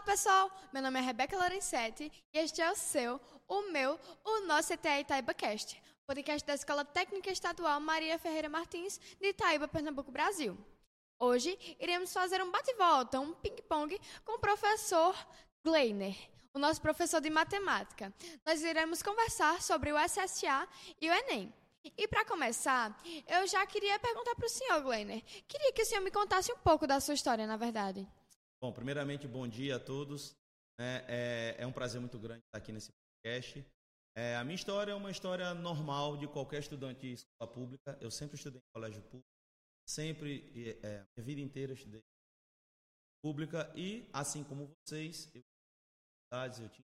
Olá, pessoal! Meu nome é Rebeca Lorenzetti e este é o seu, o meu, o nosso ETA ItaibaCast, podcast da Escola Técnica Estadual Maria Ferreira Martins, de Itaíba, Pernambuco, Brasil. Hoje iremos fazer um bate-volta, um ping-pong com o professor Gleiner, o nosso professor de matemática. Nós iremos conversar sobre o SSA e o Enem. E para começar, eu já queria perguntar para o senhor, Gleiner. Queria que o senhor me contasse um pouco da sua história, na verdade. Bom, primeiramente, bom dia a todos. É, é, é um prazer muito grande estar aqui nesse podcast. É, a minha história é uma história normal de qualquer estudante de escola pública. Eu sempre estudei em colégio público, sempre, é, a vida inteira estudei pública e, assim como vocês, eu tinha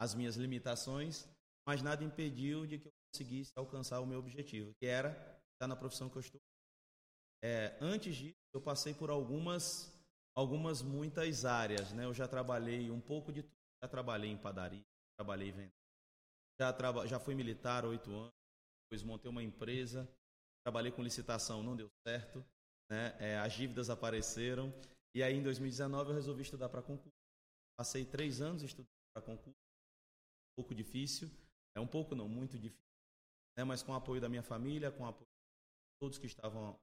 as minhas limitações, mas nada impediu de que eu conseguisse alcançar o meu objetivo, que era estar na profissão que eu estou. É, antes disso, eu passei por algumas, algumas muitas áreas. Né? Eu já trabalhei um pouco de tudo. Já trabalhei em padaria, trabalhei em venda. Já, traba, já fui militar oito anos, depois montei uma empresa, trabalhei com licitação, não deu certo. Né? É, as dívidas apareceram. E aí, em 2019, eu resolvi estudar para concurso. Passei três anos estudando para concurso. Um pouco difícil. É um pouco, não, muito difícil né, mas com o apoio da minha família, com o apoio de todos que estavam ao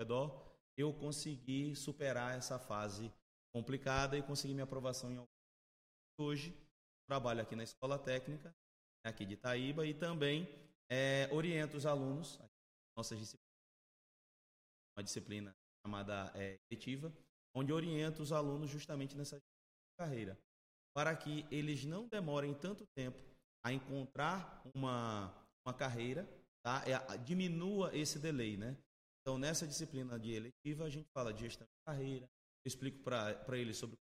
redor, eu consegui superar essa fase complicada e consegui minha aprovação em Hoje, trabalho aqui na Escola Técnica, aqui de Itaíba, e também é, oriento os alunos, nossa disciplina, uma disciplina chamada é, eletiva, onde oriento os alunos justamente nessa carreira, para que eles não demorem tanto tempo a encontrar uma uma carreira, tá? É, diminua esse delay, né? Então, nessa disciplina de eletiva, a gente fala de gestão de carreira, eu explico para eles sobre,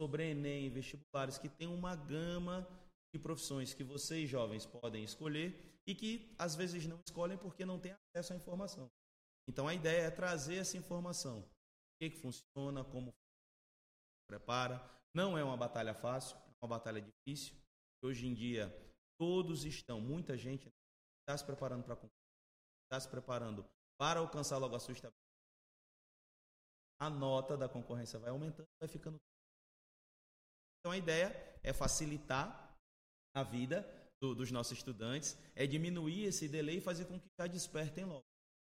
sobre Enem, vestibulares, que tem uma gama de profissões que vocês, jovens, podem escolher e que, às vezes, não escolhem porque não têm acesso à informação. Então, a ideia é trazer essa informação. O que, que funciona, como prepara. Não é uma batalha fácil, é uma batalha difícil. Hoje em dia, Todos estão, muita gente está se preparando para está se preparando para alcançar logo a sua estabilidade. A nota da concorrência vai aumentando, vai ficando. Então a ideia é facilitar a vida do, dos nossos estudantes, é diminuir esse delay e fazer com que já despertem logo.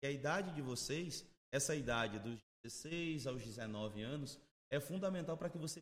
E a idade de vocês, essa idade dos 16 aos 19 anos, é fundamental para que você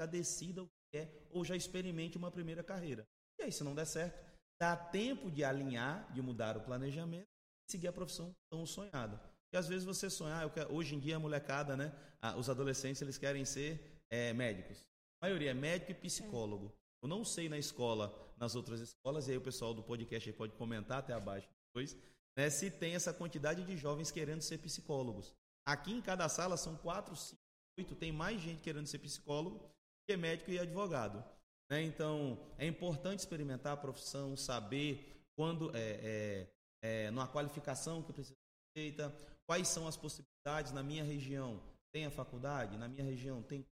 já decida o que é ou já experimente uma primeira carreira. E aí, se não der certo, dá tempo de alinhar, de mudar o planejamento seguir a profissão tão sonhada. E às vezes você sonhar, ah, quero, hoje em dia a molecada, né, os adolescentes, eles querem ser é, médicos. A maioria é médico e psicólogo. Eu não sei na escola, nas outras escolas, e aí o pessoal do podcast pode comentar até abaixo depois, né, se tem essa quantidade de jovens querendo ser psicólogos. Aqui em cada sala são quatro, cinco, oito, tem mais gente querendo ser psicólogo que médico e advogado. Né? Então, é importante experimentar a profissão, saber quando é, é, é numa qualificação que precisa ser feita, quais são as possibilidades na minha região. Tem a faculdade? Na minha região tem,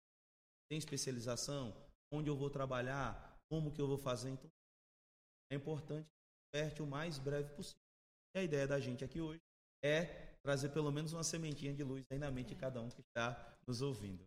tem especialização? Onde eu vou trabalhar? Como que eu vou fazer? Então, é importante que o mais breve possível. E a ideia da gente aqui hoje é trazer pelo menos uma sementinha de luz aí na mente de cada um que está nos ouvindo.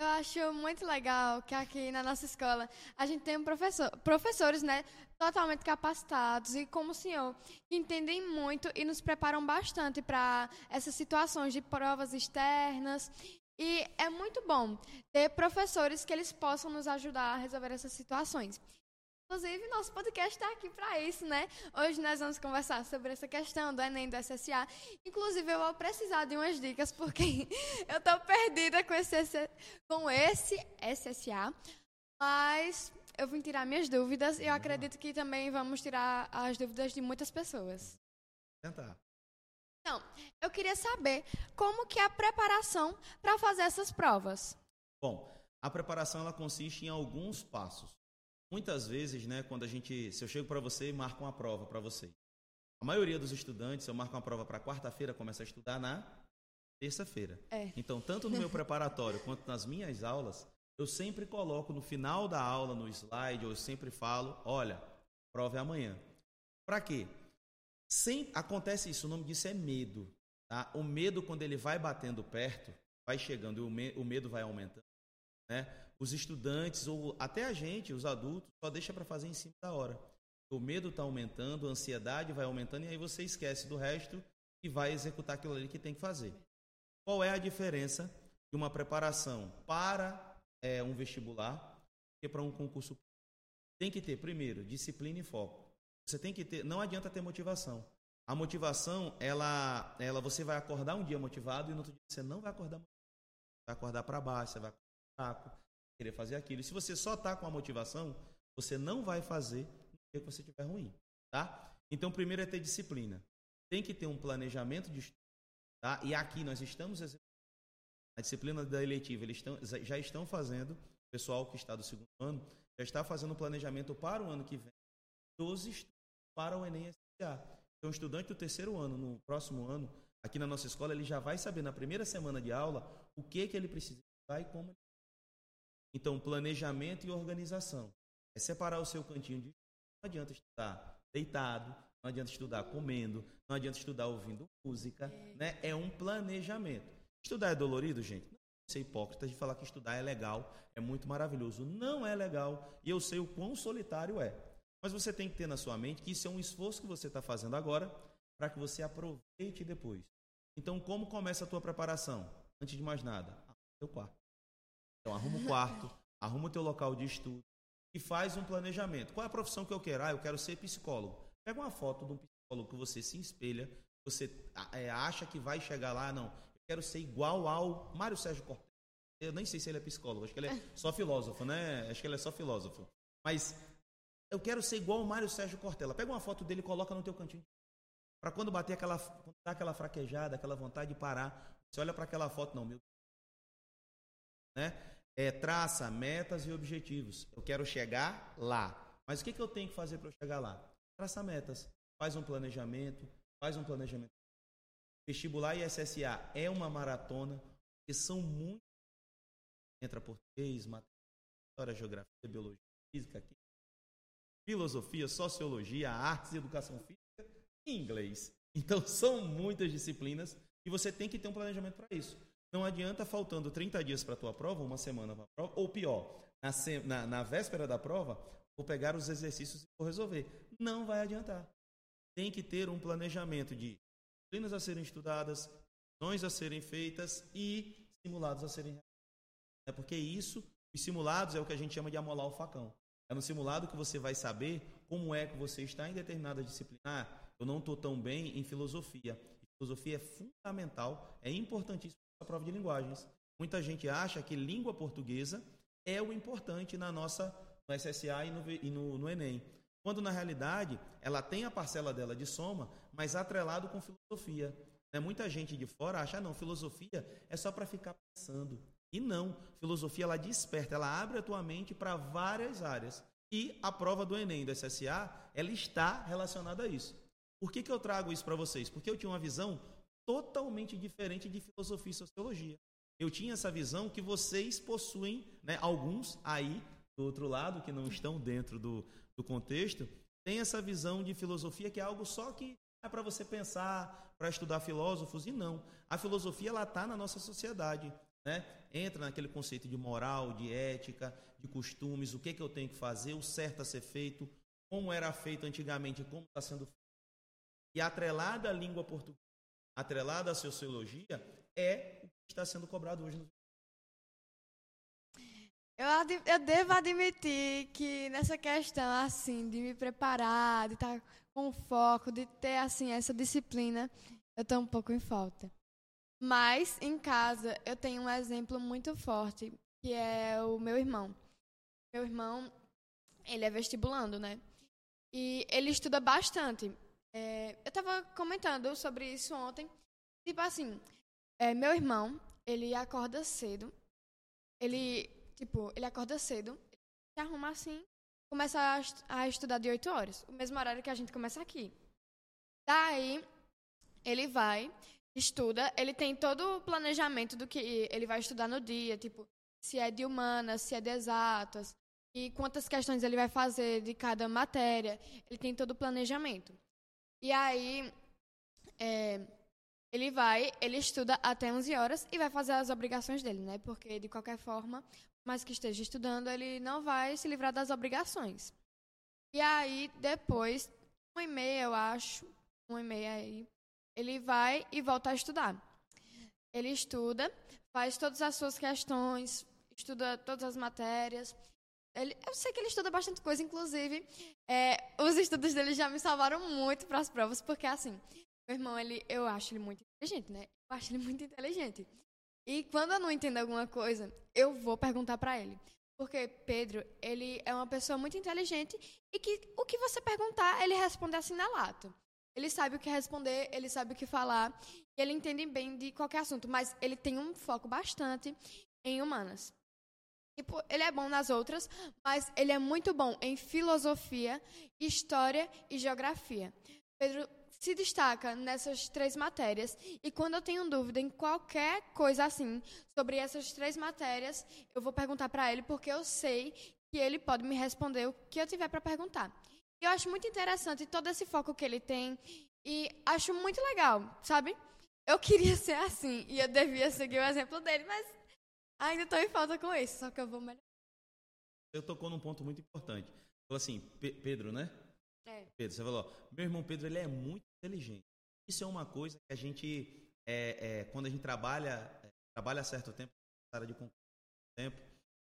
Eu acho muito legal que aqui na nossa escola a gente tem professor, professores, né, totalmente capacitados e como o senhor, que entendem muito e nos preparam bastante para essas situações de provas externas. E é muito bom ter professores que eles possam nos ajudar a resolver essas situações. Inclusive, nosso podcast está aqui para isso, né? Hoje nós vamos conversar sobre essa questão do Enem, do SSA. Inclusive, eu vou precisar de umas dicas, porque eu estou perdida com esse, com esse SSA. Mas eu vim tirar minhas dúvidas e eu acredito que também vamos tirar as dúvidas de muitas pessoas. Tentar. Então, eu queria saber como que é a preparação para fazer essas provas. Bom, a preparação ela consiste em alguns passos. Muitas vezes, né, quando a gente, se eu chego para você e marco uma prova para você, a maioria dos estudantes, eu marco uma prova para quarta-feira, começa a estudar na terça-feira. É. Então, tanto no meu preparatório quanto nas minhas aulas, eu sempre coloco no final da aula, no slide, eu sempre falo, olha, prova é amanhã. Para quê? Sem, acontece isso, o nome disso é medo. Tá? O medo, quando ele vai batendo perto, vai chegando e o, me, o medo vai aumentando, né? Os estudantes ou até a gente, os adultos, só deixa para fazer em cima da hora. O medo está aumentando, a ansiedade vai aumentando e aí você esquece do resto e vai executar aquilo ali que tem que fazer. Qual é a diferença de uma preparação para é, um vestibular e para um concurso? Tem que ter, primeiro, disciplina e foco. Você tem que ter, não adianta ter motivação. A motivação, ela, ela você vai acordar um dia motivado e no outro dia você não vai acordar vai acordar para baixo, você vai acordar fraco, querer fazer aquilo. Se você só está com a motivação, você não vai fazer dia que você estiver ruim, tá? Então, primeiro é ter disciplina. Tem que ter um planejamento de estudo, tá? E aqui nós estamos a disciplina da eletiva, eles estão, já estão fazendo, o pessoal que está do segundo ano, já está fazendo o planejamento para o ano que vem, 12 estudos para o Enem SA. Então, o estudante do terceiro ano, no próximo ano, aqui na nossa escola, ele já vai saber na primeira semana de aula o que, que ele precisa estudar e como. Então, planejamento e organização. É separar o seu cantinho de não adianta estudar deitado, não adianta estudar comendo, não adianta estudar ouvindo música, né? É um planejamento. Estudar é dolorido, gente? Não ser hipócrita de falar que estudar é legal, é muito maravilhoso. Não é legal e eu sei o quão solitário é. Mas você tem que ter na sua mente que isso é um esforço que você está fazendo agora para que você aproveite depois. Então, como começa a tua preparação? Antes de mais nada, o quarto. Então, arruma o quarto, arruma o teu local de estudo e faz um planejamento. Qual é a profissão que eu quero? Ah, eu quero ser psicólogo. Pega uma foto de um psicólogo que você se espelha, você é, acha que vai chegar lá, não. Eu quero ser igual ao Mário Sérgio Cortez. Eu nem sei se ele é psicólogo, acho que ele é só filósofo, né? Acho que ele é só filósofo. Mas eu quero ser igual ao Mário Sérgio Cortella. Pega uma foto dele e coloca no teu cantinho. Para quando bater aquela, aquela fraquejada, aquela vontade de parar, você olha para aquela foto, não, meu. Né? É, traça metas e objetivos. Eu quero chegar lá. Mas o que, que eu tenho que fazer para chegar lá? Traça metas. Faz um planejamento. Faz um planejamento. Vestibular e SSA é uma maratona, que são muito. Entra português, matemática, história, geografia, biologia, física, química, filosofia, sociologia, artes educação física e inglês. Então são muitas disciplinas e você tem que ter um planejamento para isso. Não adianta faltando 30 dias para a tua prova, uma semana para a prova, ou pior, na, na, na, véspera da prova, vou pegar os exercícios e vou resolver. Não vai adiantar. Tem que ter um planejamento de disciplinas a serem estudadas, ações a serem feitas e simulados a serem. É porque isso, os simulados é o que a gente chama de amolar o facão. É no simulado que você vai saber como é que você está em determinada disciplina. Ah, eu não estou tão bem em filosofia. Filosofia é fundamental, é importantíssimo a prova de linguagens. Muita gente acha que língua portuguesa é o importante na nossa no SSA e no, e no, no Enem. Quando na realidade ela tem a parcela dela de soma, mas atrelado com filosofia. Né? Muita gente de fora acha, não, filosofia é só para ficar pensando. E não, filosofia ela desperta, ela abre a tua mente para várias áreas. E a prova do Enem do SSA, ela está relacionada a isso. Por que, que eu trago isso para vocês? Porque eu tinha uma visão totalmente diferente de filosofia e sociologia. Eu tinha essa visão que vocês possuem, né, alguns aí do outro lado, que não estão dentro do, do contexto, tem essa visão de filosofia que é algo só que é para você pensar, para estudar filósofos, e não. A filosofia ela está na nossa sociedade né? Entra naquele conceito de moral, de ética, de costumes, o que, que eu tenho que fazer, o certo a ser feito, como era feito antigamente, como está sendo feito. E atrelada à língua portuguesa, atrelada à sociologia, é o que está sendo cobrado hoje. Eu, eu devo admitir que nessa questão, assim, de me preparar, de estar com foco, de ter, assim, essa disciplina, eu estou um pouco em falta. Mas em casa eu tenho um exemplo muito forte, que é o meu irmão. Meu irmão, ele é vestibulando, né? E ele estuda bastante. É, eu estava comentando sobre isso ontem. Tipo assim, é, meu irmão, ele acorda cedo. Ele, tipo, ele acorda cedo, se arruma assim, começa a, a estudar de 8 horas, o mesmo horário que a gente começa aqui. Daí, ele vai estuda, ele tem todo o planejamento do que ele vai estudar no dia, tipo, se é de humanas, se é de exatas, e quantas questões ele vai fazer de cada matéria. Ele tem todo o planejamento. E aí, é, Ele vai, ele estuda até 11 horas e vai fazer as obrigações dele, né? Porque, de qualquer forma, mais que esteja estudando, ele não vai se livrar das obrigações. E aí, depois, uma e meia, eu acho, uma e meia aí, ele vai e volta a estudar. Ele estuda, faz todas as suas questões, estuda todas as matérias. Ele, eu sei que ele estuda bastante coisa, inclusive, é, os estudos dele já me salvaram muito para as provas, porque assim, meu irmão, ele, eu acho ele muito inteligente, né? Eu acho ele muito inteligente. E quando eu não entendo alguma coisa, eu vou perguntar para ele. Porque Pedro, ele é uma pessoa muito inteligente e que o que você perguntar, ele responde assim na lata. Ele sabe o que responder, ele sabe o que falar, e ele entende bem de qualquer assunto, mas ele tem um foco bastante em humanas. Tipo, ele é bom nas outras, mas ele é muito bom em filosofia, história e geografia. Pedro se destaca nessas três matérias e quando eu tenho dúvida em qualquer coisa assim sobre essas três matérias, eu vou perguntar para ele porque eu sei que ele pode me responder o que eu tiver para perguntar. E eu acho muito interessante todo esse foco que ele tem e acho muito legal, sabe? Eu queria ser assim e eu devia seguir o exemplo dele, mas ainda estou em falta com isso, só que eu vou melhorar. Você tocou num ponto muito importante. Falou assim, Pedro, né? É. Pedro, você falou, meu irmão Pedro, ele é muito inteligente. Isso é uma coisa que a gente, é, é, quando a gente trabalha, é, trabalha certo tempo, área de tempo,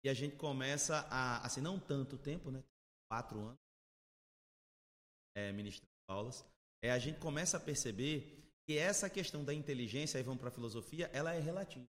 e a gente começa a, assim, não tanto tempo, né? Quatro anos, é, ministrando aulas, é, a gente começa a perceber que essa questão da inteligência, aí vamos para a filosofia, ela é relativa.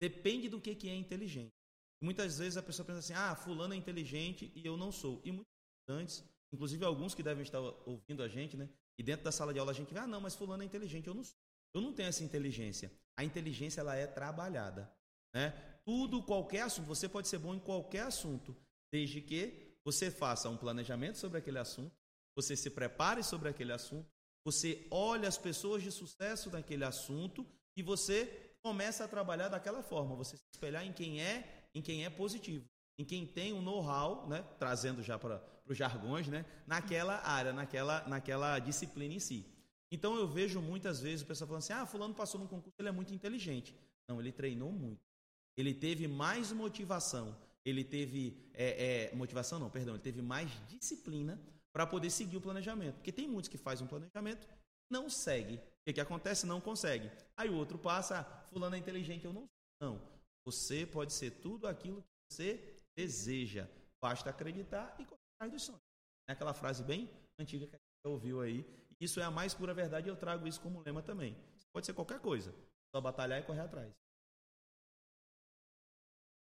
Depende do que, que é inteligente. Muitas vezes a pessoa pensa assim, ah, fulano é inteligente e eu não sou. E muitos estudantes inclusive alguns que devem estar ouvindo a gente, né? E dentro da sala de aula a gente vê, ah, não, mas fulano é inteligente, eu não sou. Eu não tenho essa inteligência. A inteligência ela é trabalhada, né? Tudo, qualquer assunto, você pode ser bom em qualquer assunto, desde que você faça um planejamento sobre aquele assunto, você se prepare sobre aquele assunto, você olhe as pessoas de sucesso naquele assunto e você começa a trabalhar daquela forma, você se espelhar em quem é, em quem é positivo, em quem tem um know-how, né, trazendo já para para os jargões, né? naquela área, naquela, naquela disciplina em si. Então eu vejo muitas vezes o pessoal falando assim: ah, fulano passou num concurso, ele é muito inteligente. Não, ele treinou muito. Ele teve mais motivação. Ele teve. É, é, motivação não, perdão, ele teve mais disciplina para poder seguir o planejamento. Porque tem muitos que fazem um planejamento, não segue. O que, que acontece? Não consegue. Aí o outro passa, ah, fulano é inteligente, eu não sou. Não. Você pode ser tudo aquilo que você deseja. Basta acreditar e atrás dos sonhos. É aquela frase bem antiga que a gente ouviu aí. Isso é a mais pura verdade e eu trago isso como lema também. Pode ser qualquer coisa, só batalhar e correr atrás.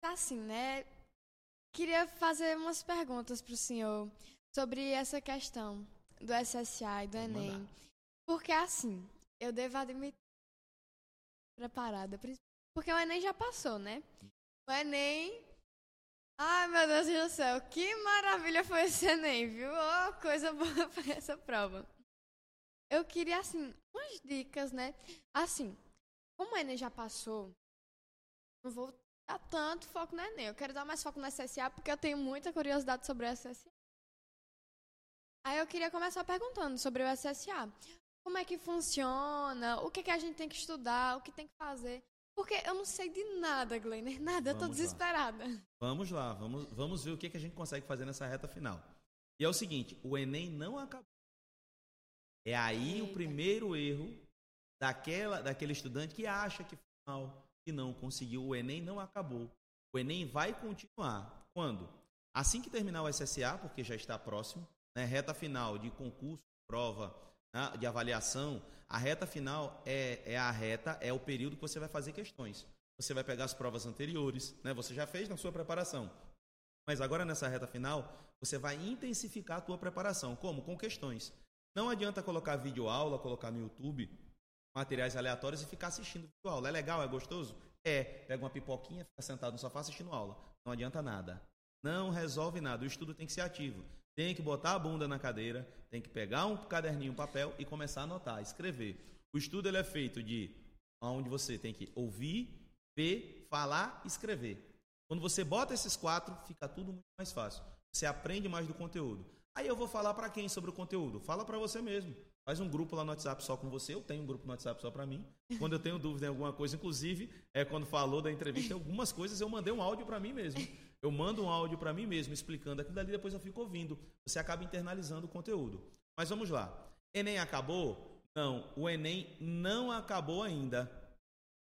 Tá assim, né? Queria fazer umas perguntas para o senhor sobre essa questão do SSA e do Vamos Enem. Mandar. Porque assim, eu devo admitir preparada, porque o Enem já passou, né? O Enem Ai, meu Deus do céu, que maravilha foi esse Enem, viu? Oh, coisa boa foi essa prova. Eu queria, assim, umas dicas, né? Assim, como o Enem já passou, não vou dar tanto foco no Enem. Eu quero dar mais foco no SSA porque eu tenho muita curiosidade sobre o SSA. Aí eu queria começar perguntando sobre o SSA. Como é que funciona? O que, que a gente tem que estudar? O que tem que fazer? Porque eu não sei de nada, Glenner, nada, eu tô desesperada. Lá. Vamos lá, vamos, vamos ver o que, que a gente consegue fazer nessa reta final. E é o seguinte, o Enem não acabou. É aí Eita. o primeiro erro daquela, daquele estudante que acha que final que não conseguiu. O Enem não acabou. O Enem vai continuar. Quando? Assim que terminar o SSA, porque já está próximo, né, reta final de concurso, prova, de avaliação, a reta final é, é a reta, é o período que você vai fazer questões. Você vai pegar as provas anteriores, né? Você já fez na sua preparação. Mas agora nessa reta final, você vai intensificar a tua preparação. Como? Com questões. Não adianta colocar vídeo aula, colocar no YouTube materiais aleatórios e ficar assistindo vídeo aula. É legal, é gostoso? É. Pega uma pipoquinha, fica sentado no sofá assistindo aula. Não adianta nada. Não resolve nada. O estudo tem que ser ativo. Tem que botar a bunda na cadeira, tem que pegar um caderninho, um papel e começar a anotar, escrever. O estudo ele é feito de onde você tem que ouvir, ver, falar, escrever. Quando você bota esses quatro, fica tudo muito mais fácil. Você aprende mais do conteúdo. Aí eu vou falar para quem sobre o conteúdo? Fala para você mesmo. Faz um grupo lá no WhatsApp só com você. Eu tenho um grupo no WhatsApp só para mim. Quando eu tenho dúvida em alguma coisa, inclusive, é quando falou da entrevista, algumas coisas eu mandei um áudio para mim mesmo. Eu mando um áudio para mim mesmo explicando aquilo dali, depois eu fico ouvindo. Você acaba internalizando o conteúdo. Mas vamos lá. Enem acabou? Não, o Enem não acabou ainda.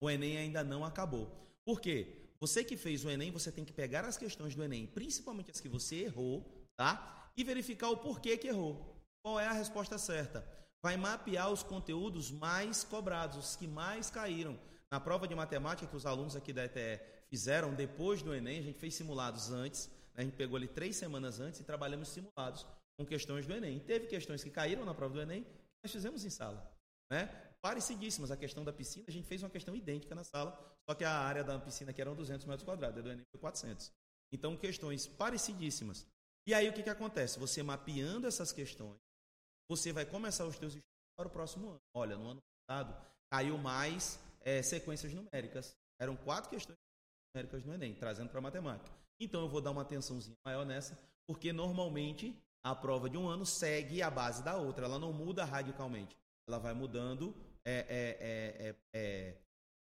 O Enem ainda não acabou. Por quê? Você que fez o Enem, você tem que pegar as questões do Enem, principalmente as que você errou, tá? E verificar o porquê que errou. Qual é a resposta certa? Vai mapear os conteúdos mais cobrados, os que mais caíram. Na prova de matemática que os alunos aqui da ETE fizeram depois do Enem, a gente fez simulados antes, né? a gente pegou ali três semanas antes e trabalhamos simulados com questões do Enem. Teve questões que caíram na prova do Enem, nós fizemos em sala. Né? Parecidíssimas. A questão da piscina, a gente fez uma questão idêntica na sala, só que a área da piscina que eram 200 metros quadrados, a do Enem foi 400. Então, questões parecidíssimas. E aí, o que, que acontece? Você mapeando essas questões, você vai começar os seus estudos para o próximo ano. Olha, no ano passado, caiu mais é, sequências numéricas. Eram quatro questões numéricas no Enem, trazendo para matemática. Então, eu vou dar uma atençãozinha maior nessa, porque normalmente a prova de um ano segue a base da outra, ela não muda radicalmente. Ela vai mudando é, é, é, é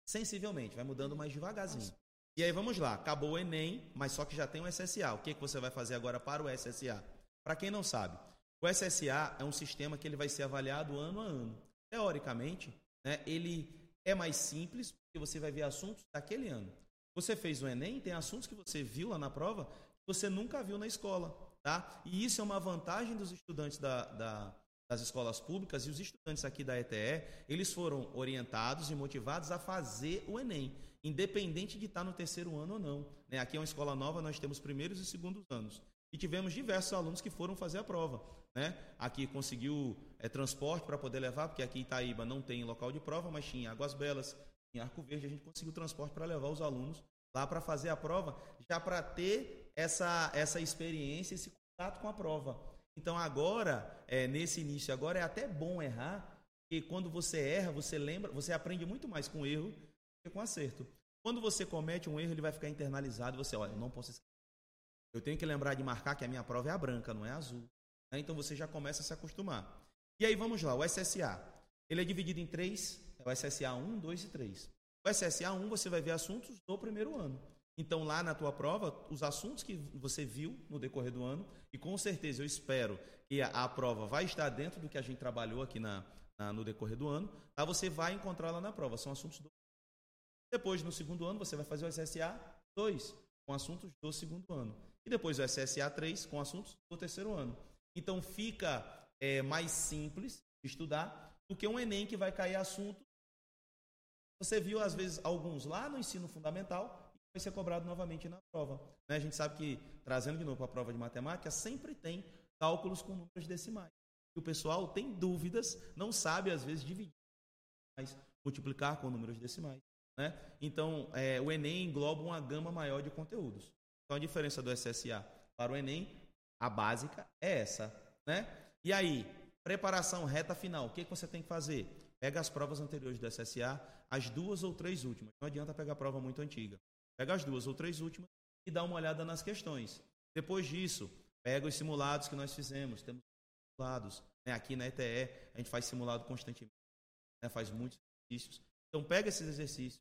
sensivelmente, vai mudando mais devagarzinho. E aí vamos lá, acabou o Enem, mas só que já tem o SSA. O que, que você vai fazer agora para o SSA? Para quem não sabe, o SSA é um sistema que ele vai ser avaliado ano a ano. Teoricamente, né, ele é mais simples, porque você vai ver assuntos daquele ano. Você fez o Enem, tem assuntos que você viu lá na prova que você nunca viu na escola. Tá? E isso é uma vantagem dos estudantes da, da, das escolas públicas e os estudantes aqui da ETE, eles foram orientados e motivados a fazer o Enem, independente de estar no terceiro ano ou não. Né? Aqui é uma escola nova, nós temos primeiros e segundos anos. E tivemos diversos alunos que foram fazer a prova. Né? Aqui conseguiu é, transporte para poder levar, porque aqui em Itaíba não tem local de prova, mas tinha Águas Belas, em Arco Verde, a gente conseguiu transporte para levar os alunos lá para fazer a prova, já para ter essa, essa experiência, esse contato com a prova. Então agora, é, nesse início agora, é até bom errar, porque quando você erra, você lembra, você aprende muito mais com erro do que com acerto. Quando você comete um erro, ele vai ficar internalizado, você, olha, eu não posso esquecer. Eu tenho que lembrar de marcar que a minha prova é a branca, não é a azul. Né? Então você já começa a se acostumar. E aí vamos lá, o SSA. Ele é dividido em três, é o SSA 1, 2 e 3. O SSA 1 você vai ver assuntos do primeiro ano. Então, lá na tua prova, os assuntos que você viu no decorrer do ano, e com certeza eu espero que a, a prova vai estar dentro do que a gente trabalhou aqui na, na no decorrer do ano, tá? você vai encontrar lá na prova. São assuntos do. Depois, no segundo ano, você vai fazer o SSA 2, com assuntos do segundo ano. E depois o SSA 3, com assuntos do terceiro ano. Então, fica é, mais simples estudar do que um Enem que vai cair assunto você viu, às vezes, alguns lá no ensino fundamental e vai ser cobrado novamente na prova. Né? A gente sabe que, trazendo de novo para a prova de matemática, sempre tem cálculos com números decimais. E o pessoal tem dúvidas, não sabe, às vezes, dividir, mas multiplicar com números decimais. Né? Então, é, o Enem engloba uma gama maior de conteúdos. Então, a diferença do SSA para o Enem, a básica é essa. Né? E aí, preparação reta final, o que, que você tem que fazer? Pega as provas anteriores do SSA, as duas ou três últimas. Não adianta pegar a prova muito antiga. Pega as duas ou três últimas e dá uma olhada nas questões. Depois disso, pega os simulados que nós fizemos. Temos simulados. Né? Aqui na ETE, a gente faz simulado constantemente. Né? Faz muitos exercícios. Então, pega esses exercícios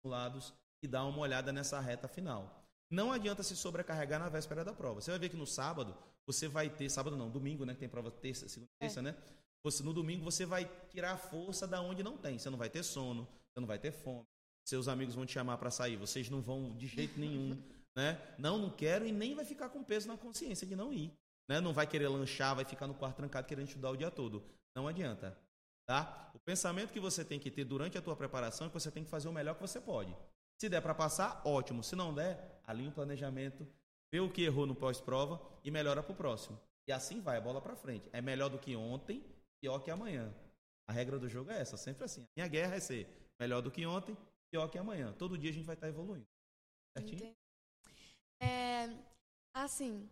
simulados e dá uma olhada nessa reta final. Não adianta se sobrecarregar na véspera da prova. Você vai ver que no sábado, você vai ter, sábado não, domingo, né, que tem prova terça, segunda, é. terça, né? Você, no domingo você vai tirar força da onde não tem. Você não vai ter sono, você não vai ter fome. Seus amigos vão te chamar para sair, vocês não vão de jeito nenhum, né? Não, não quero e nem vai ficar com peso na consciência de não ir, né? Não vai querer lanchar, vai ficar no quarto trancado querendo estudar o dia todo. Não adianta, tá? O pensamento que você tem que ter durante a tua preparação é que você tem que fazer o melhor que você pode. Se der para passar, ótimo. Se não der, alinha o planejamento, vê o que errou no pós-prova e melhora para o próximo. E assim vai, a bola para frente. É melhor do que ontem, pior que amanhã. A regra do jogo é essa, sempre assim. A minha guerra é ser melhor do que ontem, pior que amanhã. Todo dia a gente vai estar evoluindo. Certinho? É, assim,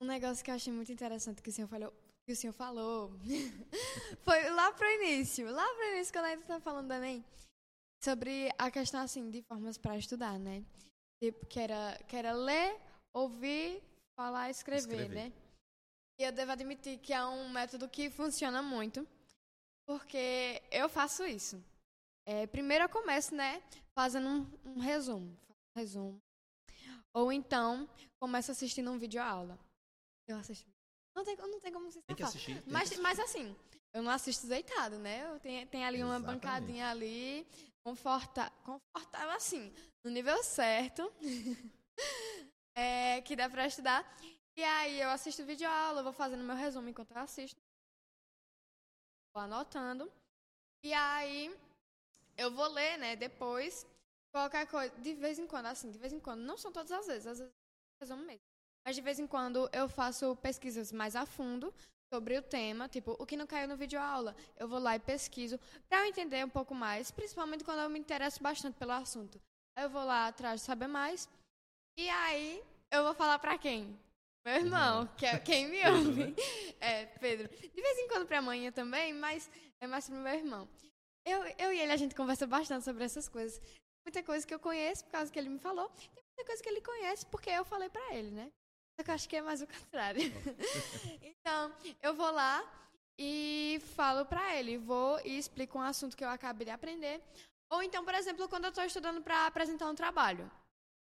um negócio que eu achei muito interessante que o senhor falou, que o senhor falou foi lá pro início, lá pro início, quando a gente estava falando também, sobre a questão, assim, de formas para estudar, né? Tipo, que era, que era ler, ouvir, falar escrever, escrever. né? E eu devo admitir que é um método que funciona muito. porque eu faço isso. É, primeiro eu começo, né, fazendo um, um resumo. Um resumo. Ou então, começo assistindo um vídeo aula. Eu assisto. Não tem, não tem como se Tem que assistir. tem Mas, mas assim, eu não assisto deitado, né? Eu tenho, tem ali uma Exatamente. bancadinha ali, conforta, confortável assim, no nível certo, é, que dá pra estudar. E aí eu assisto vídeo aula, vou fazendo meu resumo enquanto eu assisto. Vou anotando. E aí eu vou ler, né, depois, qualquer coisa, de vez em quando, assim, de vez em quando, não são todas as vezes, às vezes eu resumo mesmo. Mas de vez em quando eu faço pesquisas mais a fundo sobre o tema, tipo, o que não caiu no vídeo aula, eu vou lá e pesquiso para eu entender um pouco mais, principalmente quando eu me interesso bastante pelo assunto. Eu vou lá atrás de saber mais. E aí eu vou falar para quem? Meu irmão, que é quem me ouve. É, Pedro. De vez em quando pra mãe também, mas é mais pro meu irmão. Eu, eu e ele, a gente conversa bastante sobre essas coisas. Muita coisa que eu conheço por causa que ele me falou. Tem muita coisa que ele conhece porque eu falei pra ele, né? Só que eu acho que é mais o contrário. então, eu vou lá e falo pra ele. Vou e explico um assunto que eu acabei de aprender. Ou então, por exemplo, quando eu estou estudando para apresentar um trabalho.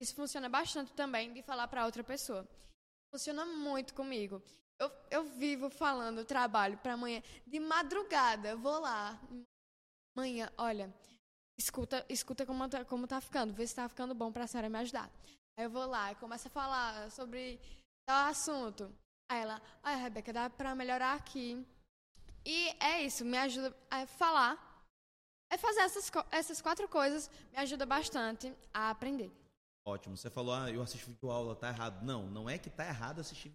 Isso funciona bastante também de falar para outra pessoa. Funciona muito comigo. Eu, eu vivo falando trabalho para amanhã de madrugada. Vou lá. Manhã, olha, escuta, escuta como tá, como tá ficando, vê se tá ficando bom pra senhora me ajudar. Aí eu vou lá e começo a falar sobre tal assunto. Aí ela, ai, Rebeca, dá pra melhorar aqui. E é isso, me ajuda a falar. É fazer essas, essas quatro coisas, me ajuda bastante a aprender. Ótimo. Você falou, ah, eu assisto vídeo aula, tá errado. Não, não é que tá errado assistir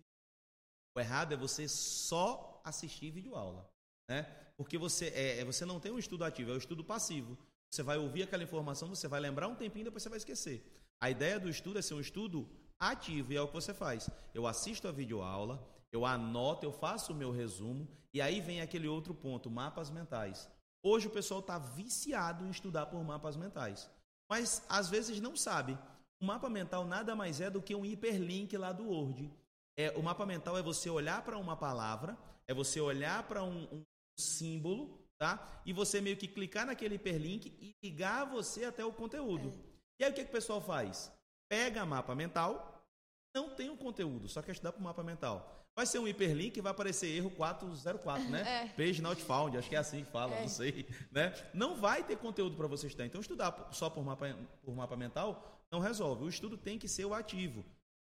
O errado é você só assistir vídeo aula, né? Porque você é, é- você não tem um estudo ativo, é o estudo passivo. Você vai ouvir aquela informação, você vai lembrar um tempinho, depois você vai esquecer. A ideia do estudo é ser um estudo ativo e é o que você faz. Eu assisto a videoaula, eu anoto, eu faço o meu resumo e aí vem aquele outro ponto, mapas mentais. Hoje o pessoal está viciado em estudar por mapas mentais, mas às vezes não sabe. O mapa mental nada mais é do que um hiperlink lá do Word. É, o mapa mental é você olhar para uma palavra, é você olhar para um, um símbolo, tá? E você meio que clicar naquele hiperlink e ligar você até o conteúdo. E aí o que, que o pessoal faz? Pega mapa mental, não tem o conteúdo, só quer estudar para o mapa mental. Vai ser um hiperlink e vai aparecer erro 404, né? É. Page not found, acho que é assim que fala, É. não sei, né? Não vai ter conteúdo para você estudar. Então estudar só por mapa, por mapa mental não resolve. O estudo tem que ser o ativo.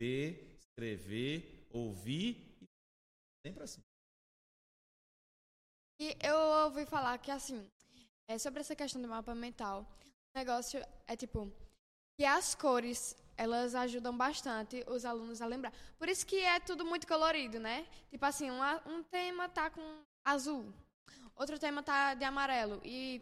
Ver, escrever, ouvir sempre assim. E eu ouvi falar que, assim, é, sobre essa questão do mapa mental, o negócio é tipo que as cores elas ajudam bastante os alunos a lembrar. Por isso que é tudo muito colorido, né? Tipo assim, um, a- um tema tá com azul, outro tema tá de amarelo. E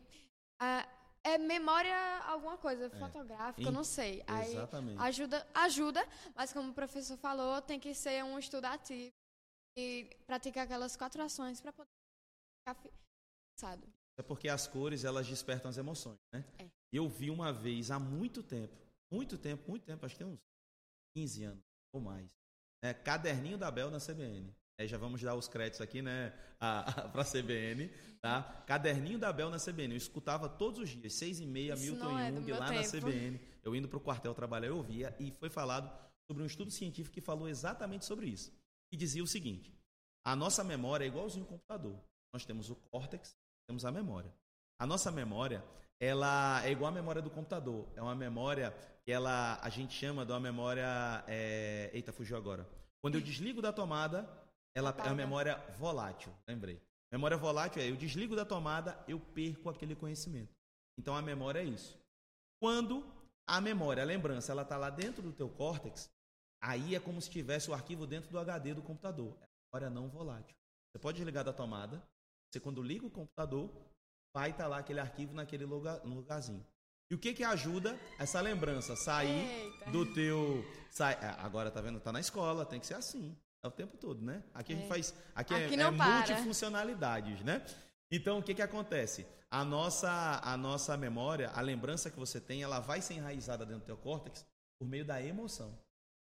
ah, é memória alguma coisa, fotográfica, eu não sei. Aí Exatamente. ajuda, ajuda, mas como o professor falou, tem que ser um estudo ativo e praticar aquelas quatro ações para poder ficar fi- fixado. É porque as cores elas despertam as emoções, né? É. Eu vi uma vez há muito tempo, muito tempo, muito tempo, acho que tem uns 15 anos ou mais, é, caderninho da Bel na CBN. É, já vamos dar os créditos aqui, né, para a CBN, tá? Caderninho da Bel na CBN. Eu escutava todos os dias, seis e meia, Isso Milton é Jung lá na tempo. CBN. Eu indo para o quartel trabalhar, eu ouvia e foi falado sobre um estudo científico que falou exatamente sobre isso. E dizia o seguinte: a nossa memória é igualzinho ao computador. Nós temos o córtex, temos a memória. A nossa memória, ela é igual à memória do computador. É uma memória que ela, a gente chama de uma memória. é, Eita, fugiu agora. Quando eu desligo da tomada, ela é uma memória volátil. Lembrei. Memória volátil é eu desligo da tomada, eu perco aquele conhecimento. Então a memória é isso. Quando a memória, a lembrança, ela está lá dentro do teu córtex, aí é como se tivesse o arquivo dentro do HD do computador. É memória não volátil. Você pode desligar da tomada, você quando liga o computador, vai estar lá aquele arquivo naquele lugar, no lugarzinho. E o que que ajuda essa lembrança sair Eita. do teu sai, é, agora tá vendo, tá na escola, tem que ser assim. É o tempo todo, né? Aqui a gente É. faz aqui, é- Aqui é, não para. multifuncionalidades, né? Então, o que que acontece? A nossa a nossa memória, a lembrança que você tem, ela vai ser enraizada dentro do teu córtex por meio da emoção.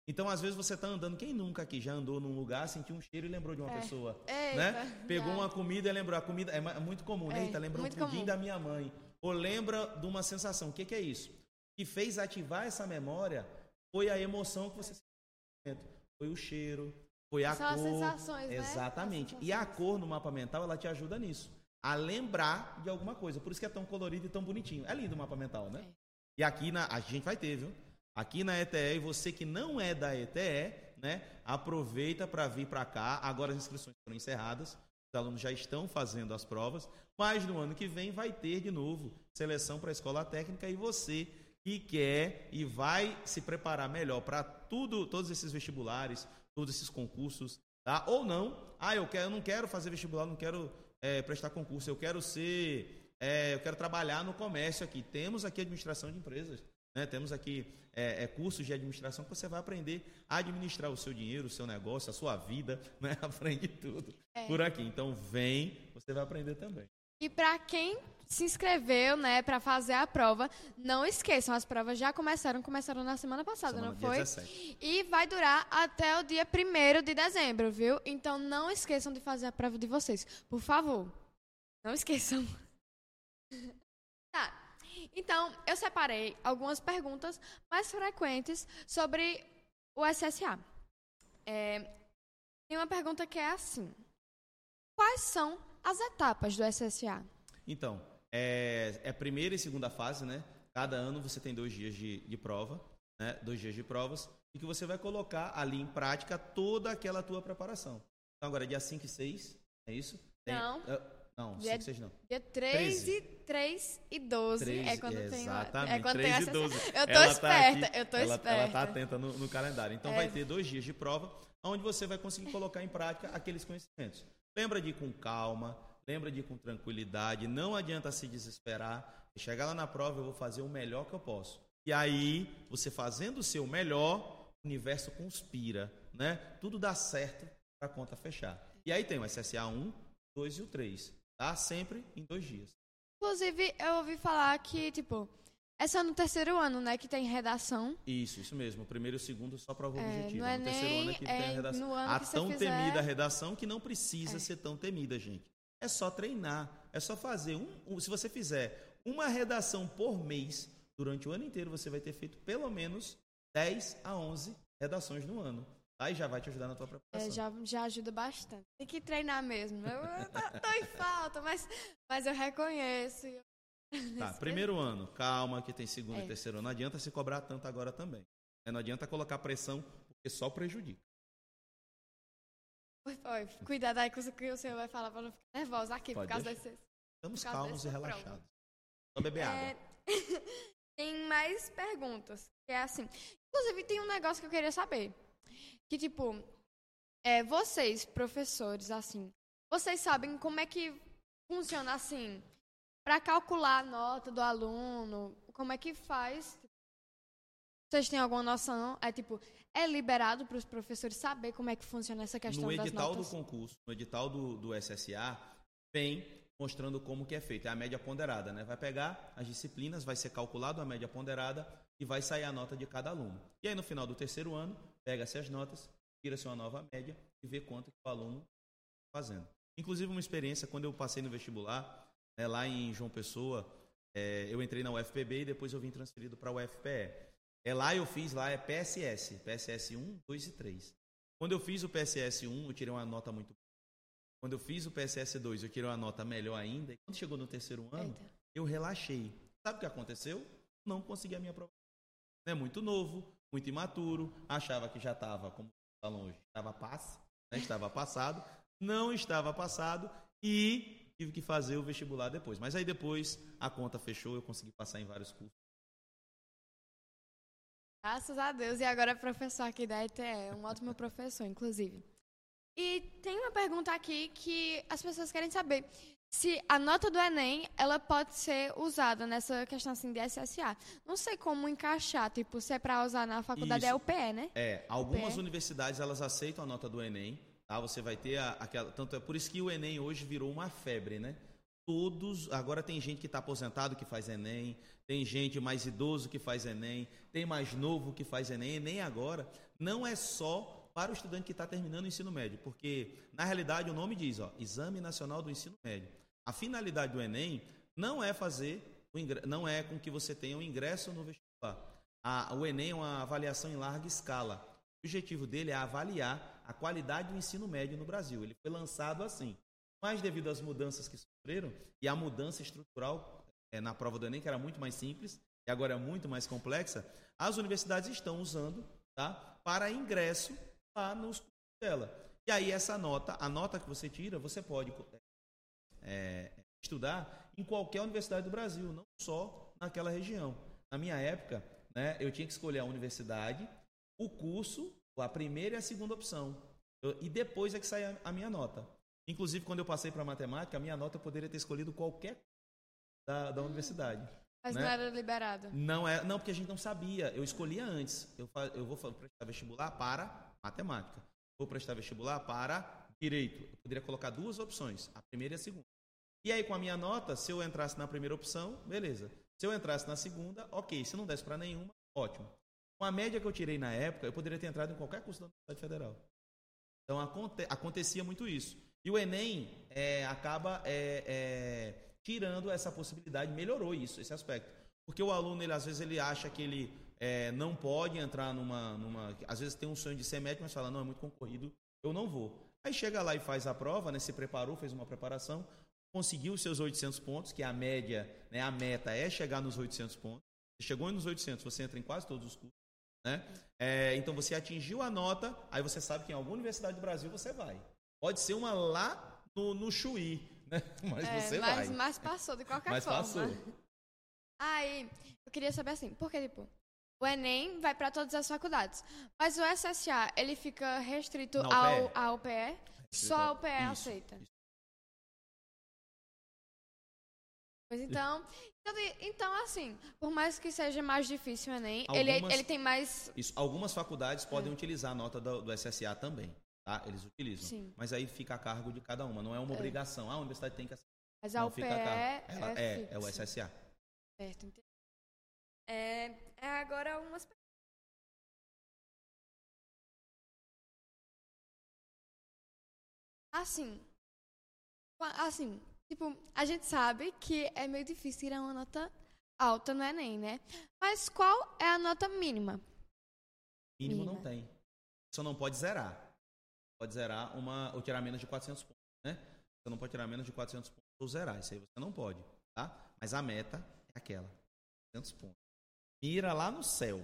Então, às vezes, você está andando. Quem nunca aqui já andou num lugar, sentiu um cheiro e lembrou de uma É. pessoa? Eita, né? Pegou já. uma comida e lembrou. A comida é muito comum, né? É, Eita, lembrou um pudim comum. da minha mãe. Ou lembra de uma sensação. O que, que é isso? O que fez ativar essa memória foi a emoção que você sentiu. Foi o cheiro, foi a São as cor. sensações, né? Exatamente. As E a sensações. cor no mapa mental, ela te ajuda nisso. A lembrar de alguma coisa. Por isso que é tão colorido e tão bonitinho. É lindo o mapa mental, né? É. E aqui na, a gente vai ter, viu? Aqui na ETE, e você que não é da ETE, né? Aproveita para vir para cá. Agora as inscrições foram encerradas. Os alunos já estão fazendo as provas, mas no ano que vem vai ter de novo seleção para a escola técnica e você que quer e vai se preparar melhor para tudo, todos esses vestibulares, todos esses concursos, tá? Ou não? Ah, eu quero, eu não quero fazer vestibular, não quero é, prestar concurso, eu quero ser, é, eu quero trabalhar no comércio aqui. Temos aqui administração de empresas, né? Temos aqui é, é, cursos de administração que você vai aprender a administrar o seu dinheiro, o seu negócio, a sua vida, né? Aprende tudo É. por aqui. Então vem, você vai aprender também. E para quem se inscreveu, né, para fazer a prova, não esqueçam, as provas já começaram, começaram na semana passada, Semana não foi? 17. E vai durar até o dia 1 de dezembro, viu? Então não esqueçam de fazer a prova de vocês, por favor. Não esqueçam. Tá. Então, eu separei algumas perguntas mais frequentes sobre o SSA. É, tem uma pergunta que é assim: Quais são as etapas do SSA? Então, é, é primeira e segunda fase, né? Cada ano você tem dois dias de, de prova, né? Dois dias de provas, e que você vai colocar ali em prática toda aquela tua preparação. Então, agora, dia 5 e 6, é isso? Não. é, não, Dia- 5 e 6 não. Dia 3 13. e 3 e 12 é 13, quando tem exatamente, é quando 3 tem e SSA. 12. Eu tô Ela tá esperta, aqui, eu tô ela, esperta. Ela tá atenta no, no calendário. Então É. vai ter dois dias de prova, onde você vai conseguir colocar em prática aqueles conhecimentos. Lembra de ir com calma, lembra de ir com tranquilidade, não adianta se desesperar. Chegar lá na prova, eu vou fazer o melhor que eu posso. E aí, você fazendo o seu melhor, o universo conspira, né? Tudo dá certo para a conta fechar. E aí tem o SSA 1, 2 e o 3, tá? Sempre em dois dias. Inclusive, eu ouvi falar que, tipo, é só no terceiro ano, né, que tem redação. Isso, isso mesmo. O primeiro e o segundo só prova É, objetiva. no no terceiro Enem, ano é que é, tem a redação. no ano a tão fizer- temida redação que não precisa É. ser tão temida, gente. É só treinar. É só fazer um, um- Se você fizer uma redação por mês, durante o ano inteiro, você vai ter feito pelo menos 10 a 11 redações no ano. Aí já vai te ajudar na tua preparação. É, já, já ajuda bastante. Tem que treinar mesmo. Eu, eu tô, tô em falta, mas, mas eu reconheço. Tá, primeiro ano, calma, que tem segundo É. e terceiro ano. Não adianta se cobrar tanto agora também. né? Não adianta colocar pressão, porque só prejudica. Oi, cuidado aí com o que o senhor vai falar pra não ficar nervosa aqui Pode por causa deixar. desses. Estamos causa calmos e relaxados. Só beber água. É, tem mais perguntas. Que é assim. Inclusive, tem um negócio que eu queria saber. Que, tipo, é, vocês, professores, assim, vocês sabem como é que funciona assim? Pra calcular a nota do aluno, como é que faz? Vocês têm alguma noção? É tipo, é liberado para os professores saber como é que funciona essa questão no das edital do notas? concurso, no edital do, do SSA, vem mostrando como que é feito. É a média ponderada, né? Vai pegar as disciplinas, vai ser calculado a média ponderada e vai sair a nota de cada aluno. E aí, no final do terceiro ano, pega-se as notas, tira-se uma nova média e vê quanto que o aluno está fazendo. Inclusive, uma experiência, quando eu passei no vestibular, né, lá em João Pessoa, é, eu entrei na UFPB e depois eu vim transferido para a UFPE. É lá eu fiz, lá é PSS, PSS 1, 2 e 3. Quando eu fiz o PSS 1, eu tirei uma nota muito boa. Quando eu fiz o PSS 2, eu tirei uma nota melhor ainda. E quando chegou no terceiro ano, Eita. eu relaxei. Sabe o que aconteceu? Não consegui a minha prova. É muito novo, muito imaturo, achava que já estava, como falam hoje, estava passe, né? estava passado, não estava passado e tive que fazer o vestibular depois. Mas aí depois a conta fechou, eu consegui passar em vários cursos. Graças a Deus. E agora é professor aqui da ETE. Um ótimo professor, inclusive. E tem uma pergunta aqui que as pessoas querem saber. Se a nota do Enem, ela pode ser usada nessa questão assim de SSA. Não sei como encaixar, tipo, se é para usar na faculdade, Isso. é o PE, né? É, algumas PE. universidades elas aceitam a nota do Enem, tá? Você vai ter a- aquela, tanto é por isso que o Enem hoje virou uma febre, né? todos. Agora tem gente que está aposentado que faz Enem, tem gente mais idoso que faz Enem, tem mais novo que faz Enem. Enem agora não é só para o estudante que está terminando o ensino médio, porque na realidade o nome diz, ó, Exame Nacional do Ensino Médio. A finalidade do Enem não é fazer, não é com que você tenha um ingresso no vestibular. A, o Enem é uma avaliação em larga escala. O objetivo dele é avaliar a qualidade do ensino médio no Brasil. Ele foi lançado assim. Mas devido às mudanças que sofreram e a mudança estrutural é, na prova do Enem, que era muito mais simples e agora é muito mais complexa, as universidades estão usando tá, para ingresso lá nos cursos dela. E aí essa nota, a nota que você tira, você pode é, estudar em qualquer universidade do Brasil, não só naquela região. Na minha época, né, eu tinha que escolher a universidade, o curso, a primeira e a segunda opção. Eu, e depois é que saía a minha nota. Inclusive, quando eu passei para matemática, a minha nota eu poderia ter escolhido qualquer da, da universidade. Mas né? não era liberado. Não é, não, porque a gente não sabia. Eu escolhia antes. Eu, eu vou prestar vestibular para matemática. Vou prestar vestibular para direito. Eu poderia colocar duas opções, a primeira e a segunda. E aí, com a minha nota, se eu entrasse na primeira opção, beleza. Se eu entrasse na segunda, ok. Se não desse para nenhuma, ótimo. Com a média que eu tirei na época, eu poderia ter entrado em qualquer curso da Universidade Federal. Então, aconte acontecia muito isso. E o Enem é, acaba é, é, tirando essa possibilidade, melhorou isso, esse aspecto. Porque o aluno, ele, às vezes, ele acha que ele é, não pode entrar numa, numa. Às vezes tem um sonho de ser médico, mas fala, não, é muito concorrido, eu não vou. Aí chega lá e faz a prova, né, se preparou, fez uma preparação, conseguiu os seus 800 pontos, que é a média, né, a meta é chegar nos 800 pontos. Chegou nos 800, você entra em quase todos os cursos. Né? É, então você atingiu a nota, aí você sabe que em alguma universidade do Brasil você vai. Pode ser uma lá no, no Chuí, né? mas é, você mas, vai. Mas passou de qualquer mas forma. Mas passou. Aí, eu queria saber assim, porque, tipo, o Enem vai para todas as faculdades, mas o SSA, ele fica restrito ao, ao PE? Só ao PE Isso. aceita? Isso. Pois então, então, assim, por mais que seja mais difícil o Enem, algumas, ele, ele tem mais... Isso, algumas faculdades podem é. utilizar a nota do, do SSA também. Tá? Eles utilizam. Sim. Mas aí fica a cargo de cada uma, não é uma é. obrigação. Ah, a universidade tem que Mas a UPE é, é, é, o SSA. Certo, entendi. É, é agora umas Assim, assim, tipo, a gente sabe que é meio difícil tirar uma nota alta no Enem, né? Mas qual é a nota mínima? Mínimo mínima. não tem. Só não pode zerar pode zerar uma, ou tirar menos de 400 pontos, né? Você não pode tirar menos de 400 pontos ou zerar, isso aí você não pode, tá? Mas a meta é aquela, 400 pontos. Mira lá no céu,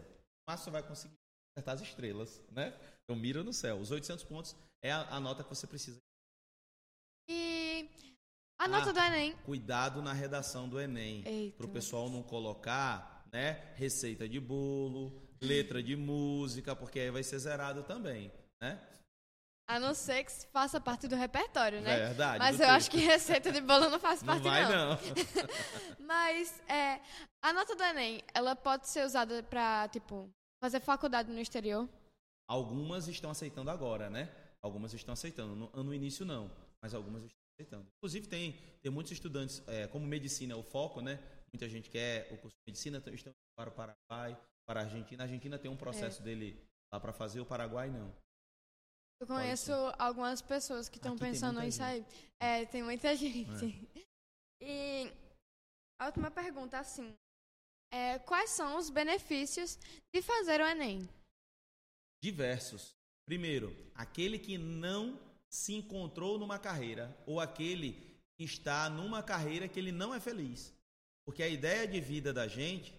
mas você vai conseguir acertar as estrelas, né? Então mira no céu. Os 800 pontos é a, a nota que você precisa. E a nota ah, do Enem? Cuidado na redação do Enem, para o pessoal não colocar, né? Receita de bolo, letra de música, porque aí vai ser zerado também, né? A não ser que faça parte do repertório, né? Verdade. Mas eu texto. acho que receita de bolo não faz parte, não. Vai, não. não. Mas é, a nota do Enem, ela pode ser usada para, tipo, fazer faculdade no exterior? Algumas estão aceitando agora, né? Algumas estão aceitando. No, no início, não. Mas algumas estão Inclusive, tem, tem muitos estudantes, é, como medicina é o foco, né? Muita gente quer o curso de medicina, então estão para o Paraguai, para a Argentina. A Argentina tem um processo é. dele lá para fazer, o Paraguai não. Eu conheço algumas pessoas que estão pensando em sair. É, tem muita gente. É. E a última pergunta, assim. É, quais são os benefícios de fazer o Enem? Diversos. Primeiro, aquele que não se encontrou numa carreira ou aquele que está numa carreira que ele não é feliz. Porque a ideia de vida da gente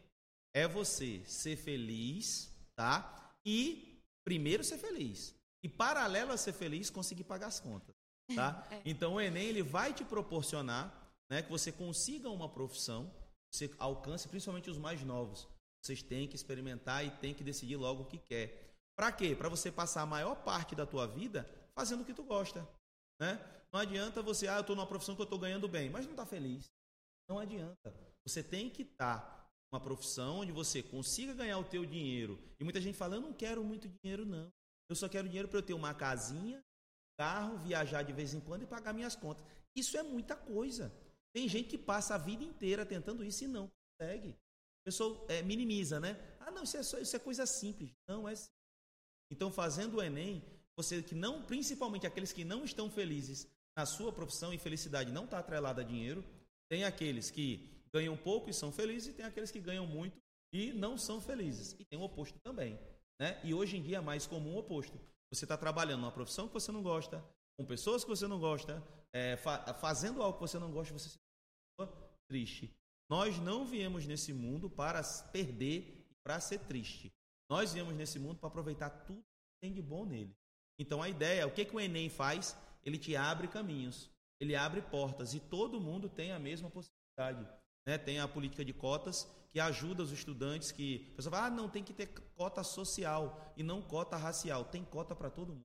é você ser feliz, tá? E primeiro ser feliz e paralelo a ser feliz, conseguir pagar as contas. Tá? É. Então o Enem ele vai te proporcionar né, que você consiga uma profissão, você alcance, principalmente os mais novos. Vocês têm que experimentar e têm que decidir logo o que quer. Para quê? Para você passar a maior parte da tua vida fazendo o que tu gosta. Né? Não adianta você, ah, eu estou numa profissão que eu estou ganhando bem, mas não está feliz. Não adianta. Você tem que estar tá profissão onde você consiga ganhar o teu dinheiro. E muita gente fala, eu não quero muito dinheiro, não. Eu só quero dinheiro para eu ter uma casinha, carro, viajar de vez em quando e pagar minhas contas. Isso é muita coisa. Tem gente que passa a vida inteira tentando isso e não consegue. A pessoa é, minimiza, né? Ah, não, isso é, só, isso é coisa simples. Não é simples. Então, fazendo o Enem, você que não, principalmente aqueles que não estão felizes na sua profissão e felicidade não está atrelada a dinheiro, tem aqueles que ganham pouco e são felizes e tem aqueles que ganham muito e não são felizes. E tem o oposto também. Né? E hoje em dia é mais comum o oposto. Você está trabalhando numa profissão que você não gosta, com pessoas que você não gosta, é, fa fazendo algo que você não gosta, você se triste. Nós não viemos nesse mundo para perder e para ser triste. Nós viemos nesse mundo para aproveitar tudo que tem de bom nele. Então a ideia, o que, que o Enem faz? Ele te abre caminhos, ele abre portas e todo mundo tem a mesma possibilidade. Né? Tem a política de cotas que ajuda os estudantes que. A pessoa fala, ah, não, tem que ter cota social e não cota racial. Tem cota para todo mundo.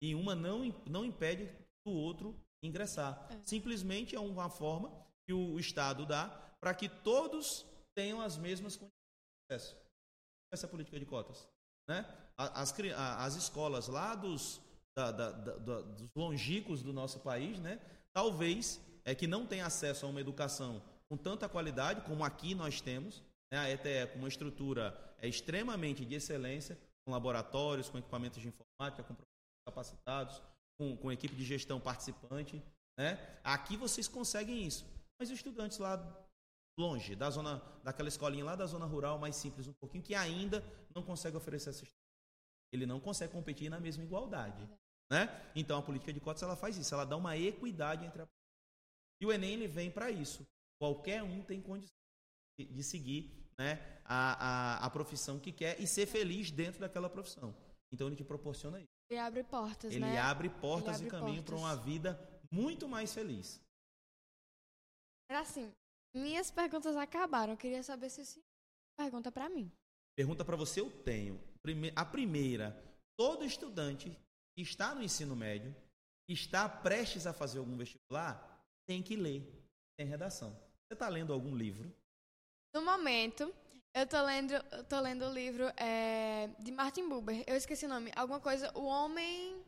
E uma não, não impede do outro ingressar. É. Simplesmente é uma forma que o Estado dá para que todos tenham as mesmas condições de acesso. Essa política de cotas. Né? As, as escolas lá dos, da, da, da, dos do nosso país, né? talvez é que não tem acesso a uma educação com tanta qualidade como aqui nós temos. Né? A ETE com uma estrutura é extremamente de excelência, com laboratórios, com equipamentos de informática, com capacitados, com, com equipe de gestão participante. Né? Aqui vocês conseguem isso. Mas os estudantes lá longe, da zona, daquela escolinha lá da zona rural, mais simples um pouquinho, que ainda não consegue oferecer essa Ele não consegue competir na mesma igualdade. Né? Então a política de cotas ela faz isso, ela dá uma equidade entre a e o Enem ele vem para isso. Qualquer um tem condição de, de seguir né, a, a, a profissão que quer e ser feliz dentro daquela profissão. Então ele te proporciona isso. Ele abre portas, ele né? Abre portas ele abre e caminho para uma vida muito mais feliz. Era assim, minhas perguntas acabaram. Eu queria saber se você pergunta para mim. Pergunta para você eu tenho. A primeira, todo estudante que está no ensino médio, está prestes a fazer algum vestibular, tem que ler, tem redação. Você está lendo algum livro? No momento, eu estou lendo, eu tô lendo o livro é, de Martin Buber. Eu esqueci o nome. Alguma coisa. O Homem.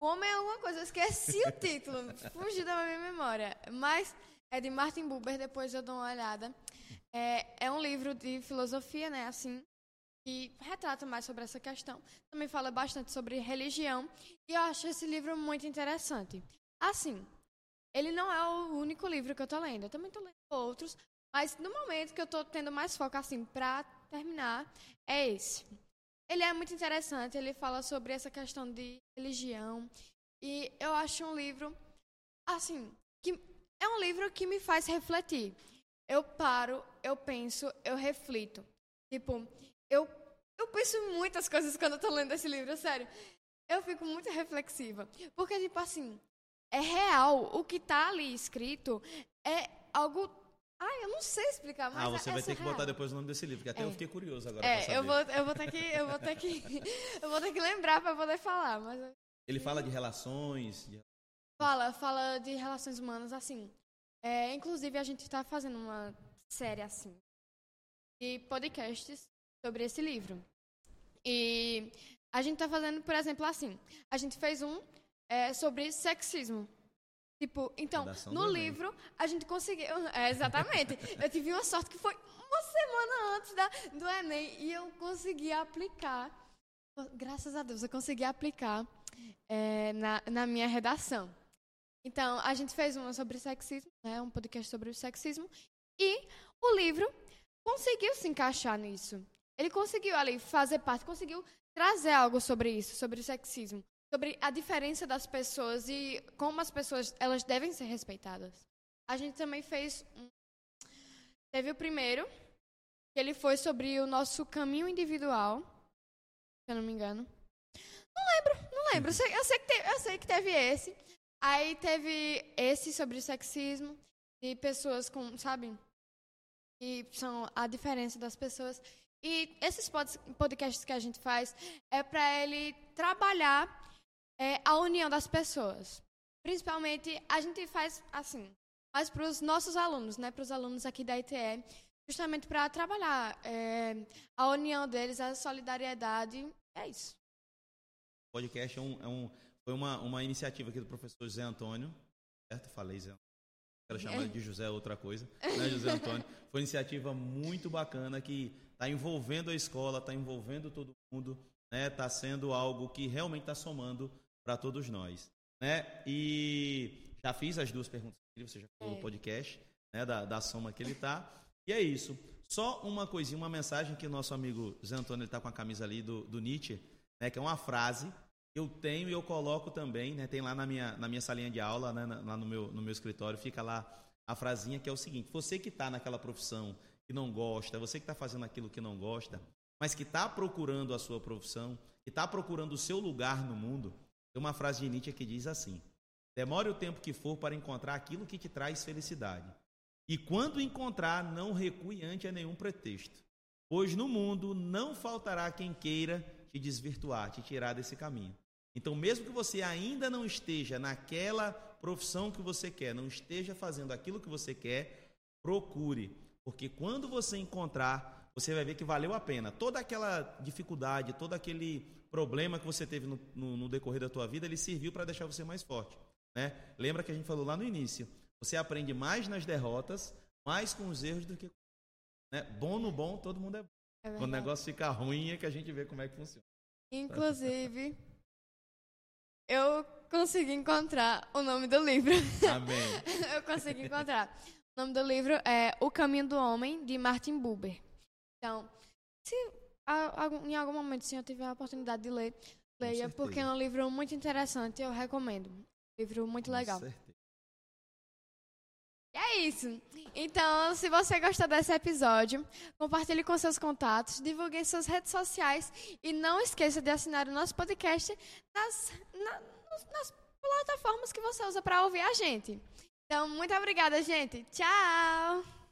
O Homem é alguma coisa. Eu esqueci o título. Fugiu da minha memória. Mas é de Martin Buber. Depois eu dou uma olhada. É, é um livro de filosofia, né? Assim. Que retrata mais sobre essa questão. Também fala bastante sobre religião. E eu acho esse livro muito interessante. Assim, ele não é o único livro que eu tô lendo. Eu também tô lendo outros, mas no momento que eu tô tendo mais foco assim para terminar é esse. Ele é muito interessante, ele fala sobre essa questão de religião e eu acho um livro assim, é um livro que me faz refletir. Eu paro, eu penso, eu reflito. Tipo, eu eu penso em muitas coisas quando eu tô lendo esse livro, sério. Eu fico muito reflexiva, porque tipo assim, é real. O que está ali escrito é algo. Ai, eu não sei explicar, mas Ah, você é, vai ter que botar depois o nome desse livro, que até é. eu fiquei curioso agora. É, eu vou, eu vou ter que, eu vou ter que, eu vou ter que lembrar para poder falar, mas. Ele fala de relações. De... Fala, fala de relações humanas assim. É, inclusive a gente está fazendo uma série assim de podcasts sobre esse livro. E a gente está fazendo, por exemplo, assim. A gente fez um é, sobre sexismo. Tipo, então, no livro, a gente conseguiu. É, exatamente. eu tive uma sorte que foi uma semana antes da, do Enem e eu consegui aplicar. Graças a Deus, eu consegui aplicar é, na, na minha redação. Então, a gente fez uma sobre sexismo, né, um podcast sobre o sexismo, e o livro conseguiu se encaixar nisso. Ele conseguiu ali fazer parte, conseguiu trazer algo sobre isso, sobre o sexismo sobre a diferença das pessoas e como as pessoas elas devem ser respeitadas. A gente também fez um... teve o primeiro que ele foi sobre o nosso caminho individual, se eu não me engano. Não lembro, não lembro. Eu sei, eu sei, que, teve, eu sei que teve esse. Aí teve esse sobre sexismo e pessoas com, sabe? E são a diferença das pessoas. E esses podcasts que a gente faz é para ele trabalhar é a união das pessoas. Principalmente, a gente faz assim, mas para os nossos alunos, né, para os alunos aqui da ITE, justamente para trabalhar é, a união deles, a solidariedade, é isso. O podcast é um, é um, foi uma, uma iniciativa aqui do professor Zé Antônio, certo? Falei Zé Quero chamar de José outra coisa, né, José Antônio? Foi uma iniciativa muito bacana que está envolvendo a escola, está envolvendo todo mundo, né? Está sendo algo que realmente está somando para todos nós, né? E já fiz as duas perguntas você já falou no é. podcast, né? Da, da soma que ele está. E é isso. Só uma coisinha, uma mensagem que o nosso amigo Zé Antônio está com a camisa ali do, do Nietzsche, né? Que é uma frase eu tenho e eu coloco também, né? Tem lá na minha, na minha salinha de aula, né? lá no meu, no meu escritório, fica lá a frasinha que é o seguinte: você que está naquela profissão que não gosta, você que está fazendo aquilo que não gosta, mas que está procurando a sua profissão, que está procurando o seu lugar no mundo, tem uma frase de Nietzsche que diz assim: demore o tempo que for para encontrar aquilo que te traz felicidade. E quando encontrar, não recue ante a nenhum pretexto, pois no mundo não faltará quem queira te desvirtuar, te tirar desse caminho. Então, mesmo que você ainda não esteja naquela profissão que você quer, não esteja fazendo aquilo que você quer, procure, porque quando você encontrar, você vai ver que valeu a pena. Toda aquela dificuldade, todo aquele problema que você teve no, no, no decorrer da tua vida, ele serviu para deixar você mais forte. Né? Lembra que a gente falou lá no início? Você aprende mais nas derrotas, mais com os erros do que. Né? Bom no bom, todo mundo é bom. É Quando o negócio fica ruim é que a gente vê como é que funciona. Inclusive, eu consegui encontrar o nome do livro. Amém. eu consegui encontrar. O nome do livro é O Caminho do Homem, de Martin Buber. Então, se em algum momento sim eu tiver a oportunidade de ler, leia, porque é um livro muito interessante, eu recomendo. Um livro muito Com legal. Certeza. É isso. Então, se você gostou desse episódio, compartilhe com seus contatos, divulgue em suas redes sociais e não esqueça de assinar o nosso podcast nas, na, nas plataformas que você usa para ouvir a gente. Então, muito obrigada, gente. Tchau!